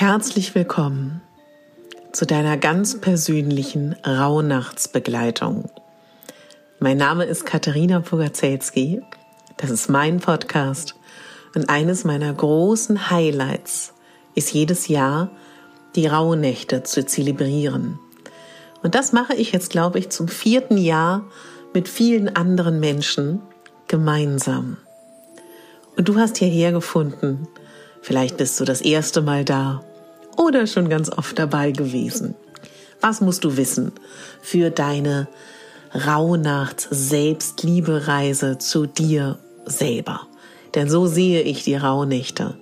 Herzlich willkommen zu deiner ganz persönlichen Rauhnachtsbegleitung. Mein Name ist Katharina Pogacelski. Das ist mein Podcast. Und eines meiner großen Highlights ist jedes Jahr die Rauhnächte zu zelebrieren. Und das mache ich jetzt, glaube ich, zum vierten Jahr mit vielen anderen Menschen gemeinsam. Und du hast hierher gefunden. Vielleicht bist du das erste Mal da oder schon ganz oft dabei gewesen. Was musst du wissen für deine Rauhnachts-Selbstliebe-Reise zu dir selber? Denn so sehe ich die Rauhnächte.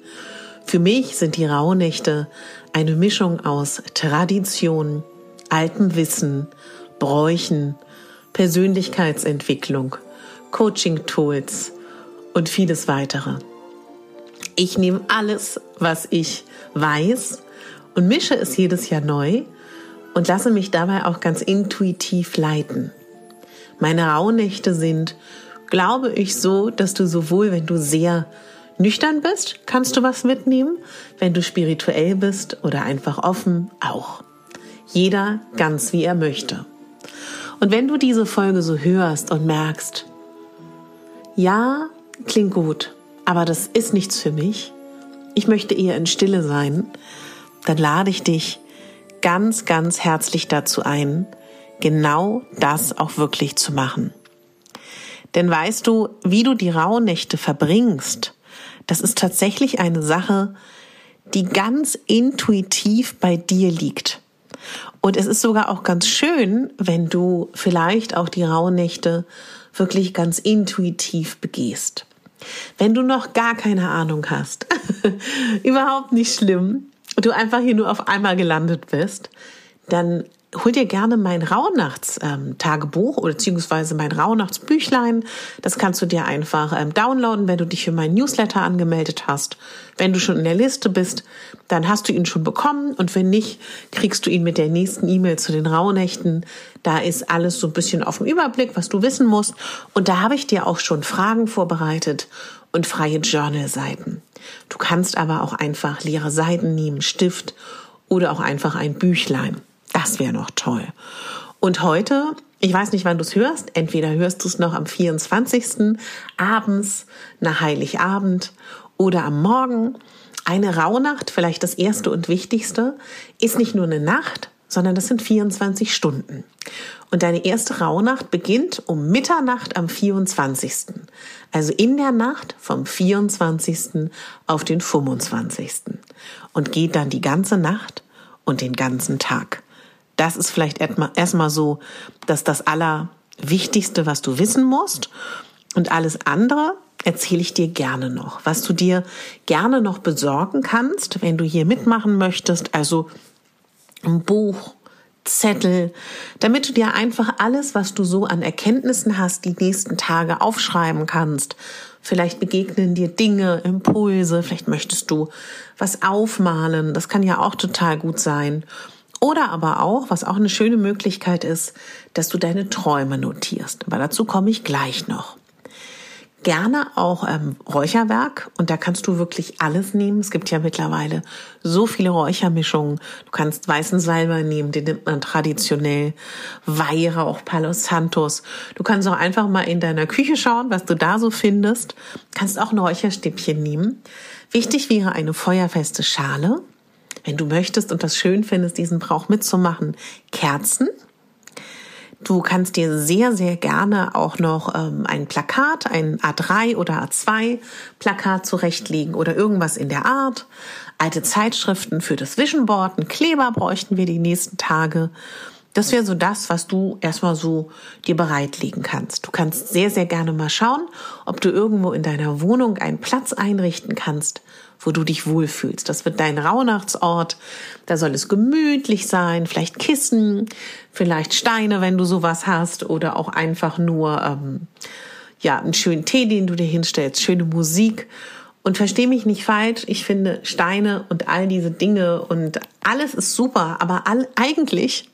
Für mich sind die Rauhnächte eine Mischung aus Tradition, altem Wissen, Bräuchen, Persönlichkeitsentwicklung, Coaching-Tools und vieles weitere. Ich nehme alles, was ich weiß und mische es jedes Jahr neu und lasse mich dabei auch ganz intuitiv leiten. Meine Rauhnächte sind, glaube ich, so, dass du sowohl, wenn du sehr nüchtern bist, kannst du was mitnehmen, wenn du spirituell bist oder einfach offen, auch. Jeder ganz wie er möchte. Und wenn du diese Folge so hörst und merkst, ja, klingt gut, aber das ist nichts für mich, ich möchte eher in Stille sein, dann lade ich dich ganz, ganz herzlich dazu ein, genau das auch wirklich zu machen. Denn weißt du, wie du die Rauhnächte verbringst, das ist tatsächlich eine Sache, die ganz intuitiv bei dir liegt. Und es ist sogar auch ganz schön, wenn du vielleicht auch die Rauhnächte wirklich ganz intuitiv begehst. Wenn du noch gar keine Ahnung hast, überhaupt nicht schlimm, du einfach hier nur auf einmal gelandet bist, dann hol dir gerne mein Rauhnachts-Tagebuch ähm, oder beziehungsweise mein Rauhnachtsbüchlein. Das kannst du dir einfach ähm, downloaden, wenn du dich für meinen Newsletter angemeldet hast. Wenn du schon in der Liste bist, dann hast du ihn schon bekommen und wenn nicht, kriegst du ihn mit der nächsten E-Mail zu den Rauhnächten. Da ist alles so ein bisschen auf dem Überblick, was du wissen musst. Und da habe ich dir auch schon Fragen vorbereitet und freie Journal-Seiten. Du kannst aber auch einfach leere Seiten nehmen, Stift oder auch einfach ein Büchlein. Das wäre noch toll. Und heute, ich weiß nicht, wann du es hörst, entweder hörst du es noch am 24. abends nach Heiligabend oder am Morgen. Eine Rauhnacht, vielleicht das erste und wichtigste, ist nicht nur eine Nacht, sondern das sind 24 Stunden. Und deine erste Rauhnacht beginnt um Mitternacht am 24. Also in der Nacht vom 24. auf den 25. Und geht dann die ganze Nacht und den ganzen Tag. Das ist vielleicht erstmal so, dass das Allerwichtigste, was du wissen musst. Und alles andere erzähle ich dir gerne noch, was du dir gerne noch besorgen kannst, wenn du hier mitmachen möchtest. Also ein Buch, Zettel, damit du dir einfach alles, was du so an Erkenntnissen hast, die nächsten Tage aufschreiben kannst. Vielleicht begegnen dir Dinge, Impulse, vielleicht möchtest du was aufmalen, das kann ja auch total gut sein. Oder aber auch, was auch eine schöne Möglichkeit ist, dass du deine Träume notierst. Aber dazu komme ich gleich noch. Gerne auch ähm, Räucherwerk und da kannst du wirklich alles nehmen. Es gibt ja mittlerweile so viele Räuchermischungen. Du kannst weißen Salbei nehmen, den nimmt man traditionell. Weihrauch, Palo Santos. Du kannst auch einfach mal in deiner Küche schauen, was du da so findest. Kannst auch ein Räucherstäbchen nehmen. Wichtig wäre eine feuerfeste Schale wenn du möchtest und das schön findest, diesen Brauch mitzumachen, Kerzen. Du kannst dir sehr, sehr gerne auch noch ähm, ein Plakat, ein A3 oder A2 Plakat zurechtlegen oder irgendwas in der Art. Alte Zeitschriften für das Vision Board, einen Kleber bräuchten wir die nächsten Tage. Das wäre so das, was du erstmal so dir bereitlegen kannst. Du kannst sehr, sehr gerne mal schauen, ob du irgendwo in deiner Wohnung einen Platz einrichten kannst, wo du dich wohlfühlst. Das wird dein Rauhnachtsort. Da soll es gemütlich sein, vielleicht Kissen, vielleicht Steine, wenn du sowas hast, oder auch einfach nur ähm, ja einen schönen Tee, den du dir hinstellst, schöne Musik. Und versteh mich nicht falsch, ich finde Steine und all diese Dinge und alles ist super, aber all, eigentlich,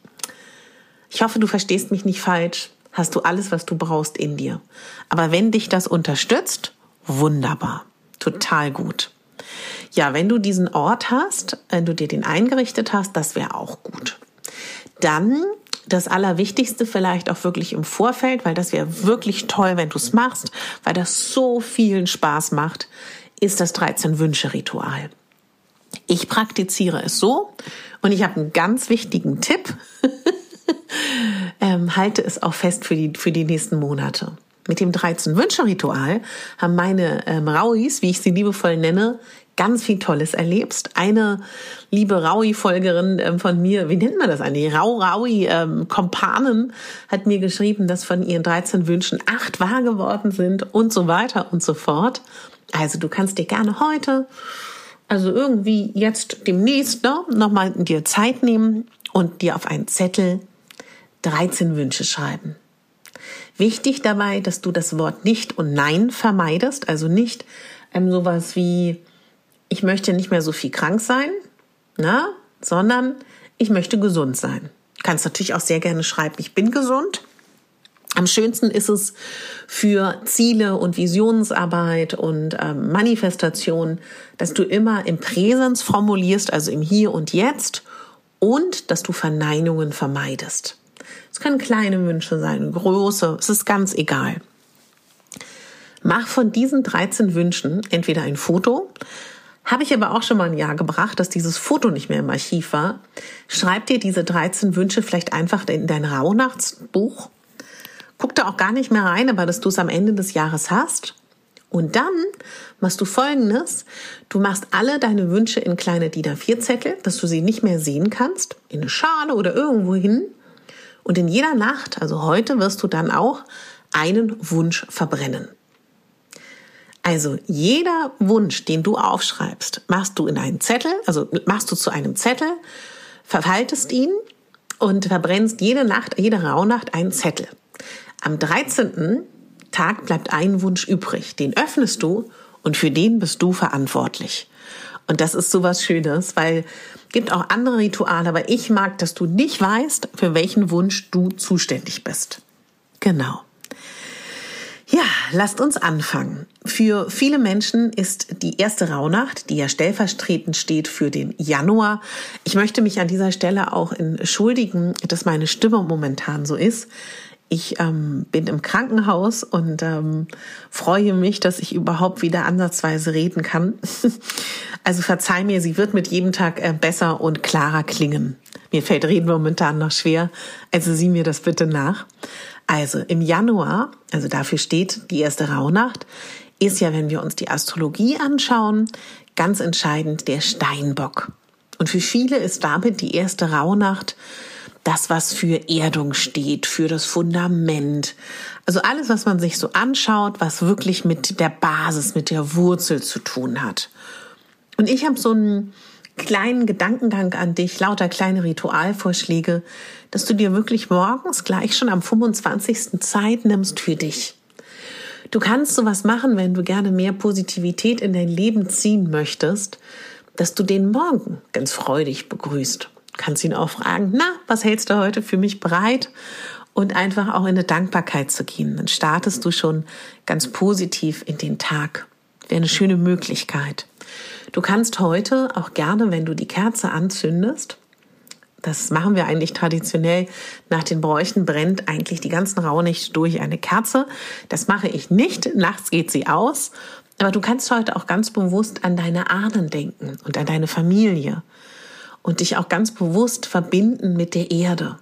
ich hoffe, du verstehst mich nicht falsch, hast du alles, was du brauchst in dir. Aber wenn dich das unterstützt, wunderbar, total gut. Ja, wenn du diesen Ort hast, wenn du dir den eingerichtet hast, das wäre auch gut. Dann das Allerwichtigste vielleicht auch wirklich im Vorfeld, weil das wäre wirklich toll, wenn du es machst, weil das so vielen Spaß macht, ist das 13-Wünsche-Ritual. Ich praktiziere es so und ich habe einen ganz wichtigen Tipp. ähm, halte es auch fest für die, für die nächsten Monate. Mit dem 13-Wünsche-Ritual haben meine ähm, Rauis, wie ich sie liebevoll nenne, ganz viel Tolles erlebst. Eine liebe Raui-Folgerin ähm, von mir, wie nennt man das eigentlich? Rau-Raui-Kompanen ähm, hat mir geschrieben, dass von ihren 13 Wünschen acht wahr geworden sind und so weiter und so fort. Also du kannst dir gerne heute, also irgendwie jetzt demnächst ne, nochmal dir Zeit nehmen und dir auf einen Zettel 13 Wünsche schreiben. Wichtig dabei, dass du das Wort nicht und nein vermeidest, also nicht ähm, sowas wie ich möchte nicht mehr so viel krank sein, na, sondern ich möchte gesund sein. Kannst natürlich auch sehr gerne schreiben, ich bin gesund. Am schönsten ist es für Ziele und Visionsarbeit und ähm, Manifestation, dass du immer im Präsens formulierst, also im Hier und Jetzt und dass du Verneinungen vermeidest. Es können kleine Wünsche sein, große, es ist ganz egal. Mach von diesen 13 Wünschen entweder ein Foto, habe ich aber auch schon mal ein Jahr gebracht, dass dieses Foto nicht mehr im Archiv war. Schreib dir diese 13 Wünsche vielleicht einfach in dein Rauhnachtsbuch. Guck da auch gar nicht mehr rein, aber dass du es am Ende des Jahres hast. Und dann machst du Folgendes. Du machst alle deine Wünsche in kleine DIN A4-Zettel, dass du sie nicht mehr sehen kannst, in eine Schale oder irgendwo hin. Und in jeder Nacht, also heute, wirst du dann auch einen Wunsch verbrennen. Also jeder Wunsch, den du aufschreibst, machst du in einen Zettel, also machst du zu einem Zettel, verfaltest ihn und verbrennst jede Nacht, jede Rauhnacht einen Zettel. Am 13. Tag bleibt ein Wunsch übrig. Den öffnest du und für den bist du verantwortlich. Und das ist so was Schönes, weil gibt auch andere Rituale, aber ich mag, dass du nicht weißt, für welchen Wunsch du zuständig bist. Genau. Ja, lasst uns anfangen. Für viele Menschen ist die erste Rauhnacht, die ja stellvertretend steht für den Januar. Ich möchte mich an dieser Stelle auch entschuldigen, dass meine Stimme momentan so ist. Ich ähm, bin im Krankenhaus und ähm, freue mich, dass ich überhaupt wieder ansatzweise reden kann. also verzeih mir, sie wird mit jedem Tag äh, besser und klarer klingen. Mir fällt Reden momentan noch schwer, also sieh mir das bitte nach. Also im Januar, also dafür steht die erste Rauhnacht, ist ja, wenn wir uns die Astrologie anschauen, ganz entscheidend der Steinbock. Und für viele ist damit die erste Rauhnacht das, was für Erdung steht, für das Fundament. Also alles, was man sich so anschaut, was wirklich mit der Basis, mit der Wurzel zu tun hat. Und ich habe so einen kleinen Gedankengang an dich, lauter kleine Ritualvorschläge, dass du dir wirklich morgens gleich schon am 25. Zeit nimmst für dich. Du kannst sowas machen, wenn du gerne mehr Positivität in dein Leben ziehen möchtest, dass du den Morgen ganz freudig begrüßt. Kannst ihn auch fragen, na, was hältst du heute für mich bereit? Und einfach auch in eine Dankbarkeit zu gehen. Dann startest du schon ganz positiv in den Tag. Wäre eine schöne Möglichkeit. Du kannst heute auch gerne, wenn du die Kerze anzündest, das machen wir eigentlich traditionell nach den Bräuchen, brennt eigentlich die ganzen Rauhnächte durch eine Kerze. Das mache ich nicht. Nachts geht sie aus. Aber du kannst heute auch ganz bewusst an deine Ahnen denken und an deine Familie und dich auch ganz bewusst verbinden mit der Erde.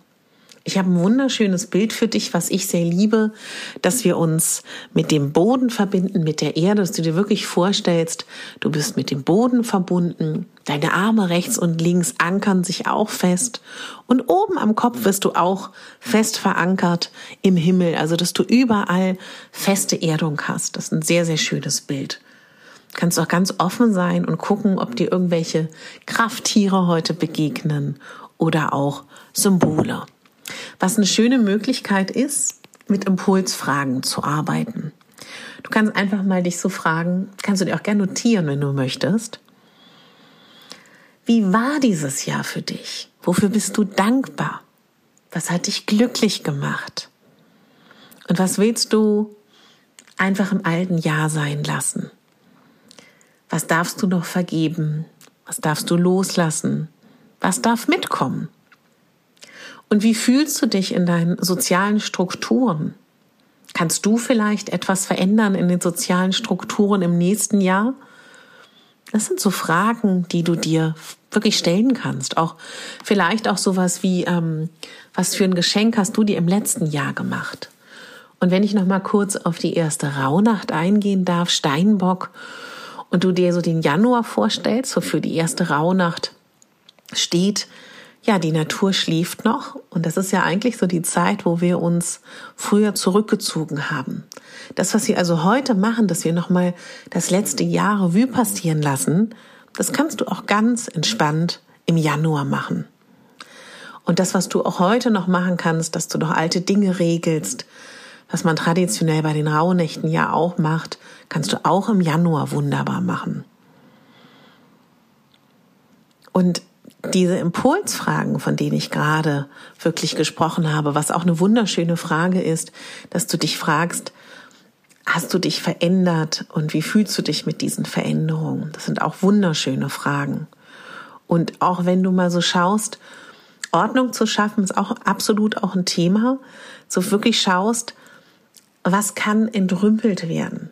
Ich habe ein wunderschönes Bild für dich, was ich sehr liebe, dass wir uns mit dem Boden verbinden, mit der Erde, dass du dir wirklich vorstellst, du bist mit dem Boden verbunden, deine Arme rechts und links ankern sich auch fest und oben am Kopf wirst du auch fest verankert im Himmel, also dass du überall feste Erdung hast. Das ist ein sehr, sehr schönes Bild. Kannst auch ganz offen sein und gucken, ob dir irgendwelche Krafttiere heute begegnen oder auch Symbole. Was eine schöne Möglichkeit ist, mit Impulsfragen zu arbeiten. Du kannst einfach mal dich so fragen, kannst du dir auch gerne notieren, wenn du möchtest. Wie war dieses Jahr für dich? Wofür bist du dankbar? Was hat dich glücklich gemacht? Und was willst du einfach im alten Jahr sein lassen? Was darfst du noch vergeben? Was darfst du loslassen? Was darf mitkommen? Und wie fühlst du dich in deinen sozialen Strukturen? Kannst du vielleicht etwas verändern in den sozialen Strukturen im nächsten Jahr? Das sind so Fragen, die du dir wirklich stellen kannst. Auch vielleicht auch sowas wie, ähm, was für ein Geschenk hast du dir im letzten Jahr gemacht? Und wenn ich noch mal kurz auf die erste Rauhnacht eingehen darf, Steinbock, und du dir so den Januar vorstellst, wofür die erste Rauhnacht steht, ja, die Natur schläft noch und das ist ja eigentlich so die Zeit, wo wir uns früher zurückgezogen haben. Das, was wir also heute machen, dass wir nochmal das letzte Jahr Revue passieren lassen, das kannst du auch ganz entspannt im Januar machen. Und das, was du auch heute noch machen kannst, dass du noch alte Dinge regelst, was man traditionell bei den Rauhnächten ja auch macht, kannst du auch im Januar wunderbar machen. Und diese Impulsfragen, von denen ich gerade wirklich gesprochen habe, was auch eine wunderschöne Frage ist, dass du dich fragst, hast du dich verändert und wie fühlst du dich mit diesen Veränderungen? Das sind auch wunderschöne Fragen. Und auch wenn du mal so schaust, Ordnung zu schaffen, ist auch absolut auch ein Thema. So wirklich schaust, was kann entrümpelt werden?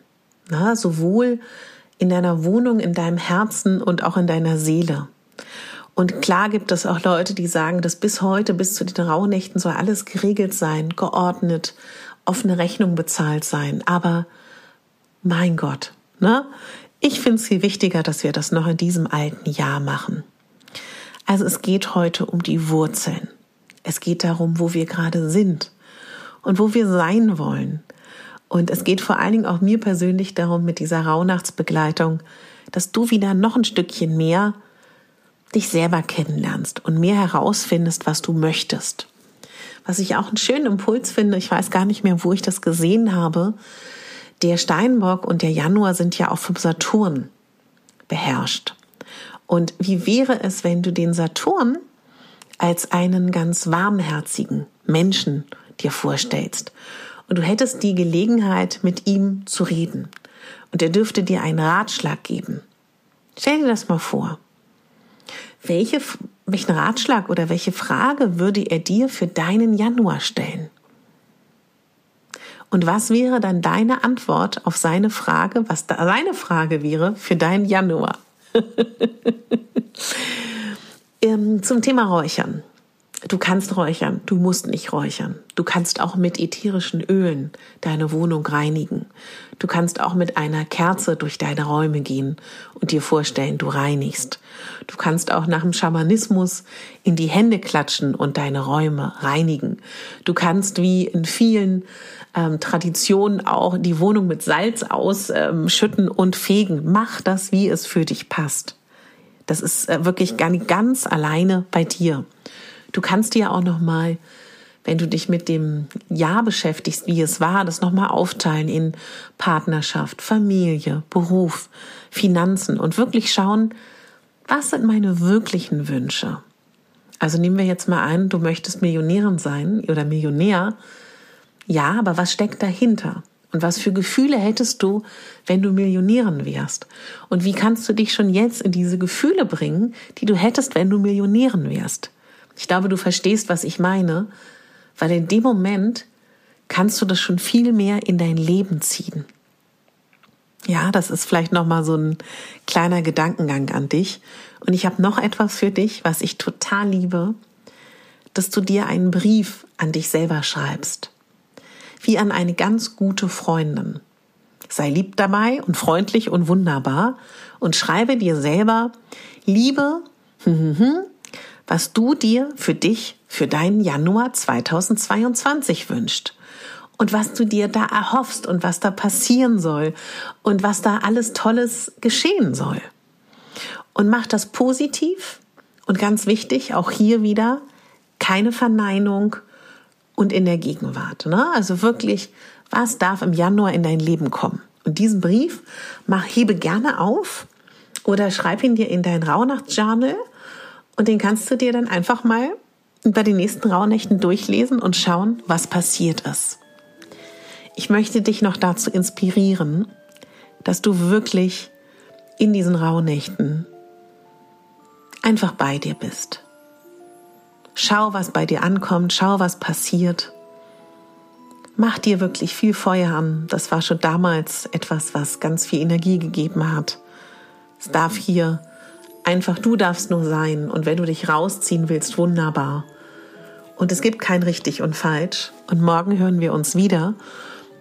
Na, sowohl in deiner Wohnung, in deinem Herzen und auch in deiner Seele. Und klar gibt es auch Leute, die sagen, dass bis heute, bis zu den Rauhnächten soll alles geregelt sein, geordnet, offene Rechnung bezahlt sein. Aber mein Gott, ne? Ich finde es viel wichtiger, dass wir das noch in diesem alten Jahr machen. Also es geht heute um die Wurzeln. Es geht darum, wo wir gerade sind und wo wir sein wollen. Und es geht vor allen Dingen auch mir persönlich darum, mit dieser Rauhnachtsbegleitung, dass du wieder noch ein Stückchen mehr dich selber kennenlernst und mehr herausfindest, was du möchtest. Was ich auch einen schönen Impuls finde, ich weiß gar nicht mehr, wo ich das gesehen habe, der Steinbock und der Januar sind ja auch vom Saturn beherrscht. Und wie wäre es, wenn du den Saturn als einen ganz warmherzigen Menschen dir vorstellst und du hättest die Gelegenheit, mit ihm zu reden und er dürfte dir einen Ratschlag geben. Stell dir das mal vor welche, welchen Ratschlag oder welche Frage würde er dir für deinen Januar stellen? Und was wäre dann deine Antwort auf seine Frage, was seine Frage wäre für deinen Januar? Ähm, zum Thema Räuchern. Du kannst räuchern, du musst nicht räuchern. Du kannst auch mit ätherischen Ölen deine Wohnung reinigen. Du kannst auch mit einer Kerze durch deine Räume gehen und dir vorstellen, du reinigst. Du kannst auch nach dem Schamanismus in die Hände klatschen und deine Räume reinigen. Du kannst wie in vielen ähm, Traditionen auch die Wohnung mit Salz ausschütten ähm, und fegen. Mach das, wie es für dich passt. Das ist äh, wirklich gar nicht ganz alleine bei dir. Du kannst dir auch noch mal, wenn du dich mit dem Jahr beschäftigst, wie es war, das noch mal aufteilen in Partnerschaft, Familie, Beruf, Finanzen und wirklich schauen, was sind meine wirklichen Wünsche? Also nehmen wir jetzt mal ein, du möchtest Millionärin sein oder Millionär. Ja, aber was steckt dahinter? Und was für Gefühle hättest du, wenn du Millionärin wärst? Und wie kannst du dich schon jetzt in diese Gefühle bringen, die du hättest, wenn du Millionärin wärst? Ich glaube, du verstehst, was ich meine, weil in dem Moment kannst du das schon viel mehr in dein Leben ziehen. Ja, das ist vielleicht noch mal so ein kleiner Gedankengang an dich. Und ich habe noch etwas für dich, was ich total liebe. dass du dir einen Brief an dich selber schreibst. Wie an eine ganz gute Freundin. Sei lieb dabei und freundlich und wunderbar und schreibe dir selber, Liebe, was du dir für dich, für deinen Januar 2022 wünscht und was du dir da erhoffst und was da passieren soll und was da alles Tolles geschehen soll. Und mach das positiv und ganz wichtig, auch hier wieder, keine Verneinung und in der Gegenwart. Ne? Also wirklich, was darf im Januar in dein Leben kommen? Und diesen Brief mach, hebe gerne auf oder schreib ihn dir in dein Rauhnachtsjournal und den kannst du dir dann einfach mal bei den nächsten Rauhnächten durchlesen und schauen, was passiert ist. Ich möchte dich noch dazu inspirieren, dass du wirklich in diesen Rauhnächten einfach bei dir bist. Schau, was bei dir ankommt, schau, was passiert. Mach dir wirklich viel Feuer an. Das war schon damals etwas, was ganz viel Energie gegeben hat. Es darf hier einfach, du darfst nur sein. Und wenn du dich rausziehen willst, wunderbar. Und es gibt kein richtig und falsch. Und morgen hören wir uns wieder.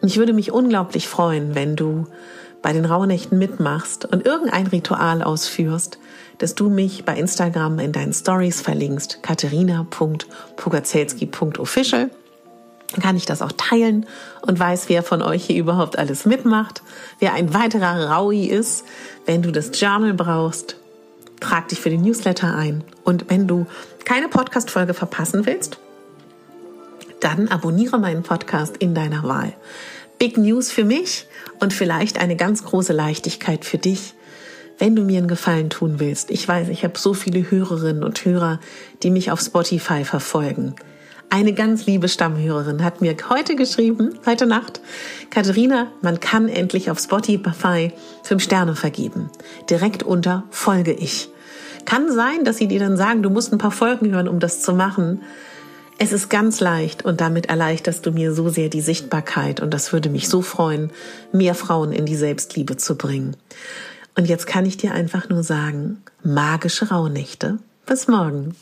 Ich würde mich unglaublich freuen, wenn du bei den Rauhnächten mitmachst und irgendein Ritual ausführst, dass du mich bei Instagram in deinen Stories verlinkst, katharina.pogazelski.official. Dann kann ich das auch teilen und weiß, wer von euch hier überhaupt alles mitmacht, wer ein weiterer Raui ist. Wenn du das Journal brauchst, trag dich für den Newsletter ein. Und wenn du keine Podcast-Folge verpassen willst, dann abonniere meinen Podcast in deiner Wahl. Big News für mich und vielleicht eine ganz große Leichtigkeit für dich, wenn du mir einen Gefallen tun willst. Ich weiß, ich habe so viele Hörerinnen und Hörer, die mich auf Spotify verfolgen. Eine ganz liebe Stammhörerin hat mir heute geschrieben, heute Nacht, Katharina, man kann endlich auf Spotify fünf Sterne vergeben. Direkt unter Folge ich. Kann sein, dass sie dir dann sagen, du musst ein paar Folgen hören, um das zu machen. Es ist ganz leicht und damit erleichterst du mir so sehr die Sichtbarkeit und das würde mich so freuen, mehr Frauen in die Selbstliebe zu bringen. Und jetzt kann ich dir einfach nur sagen, magische Rauhnächte. Bis morgen.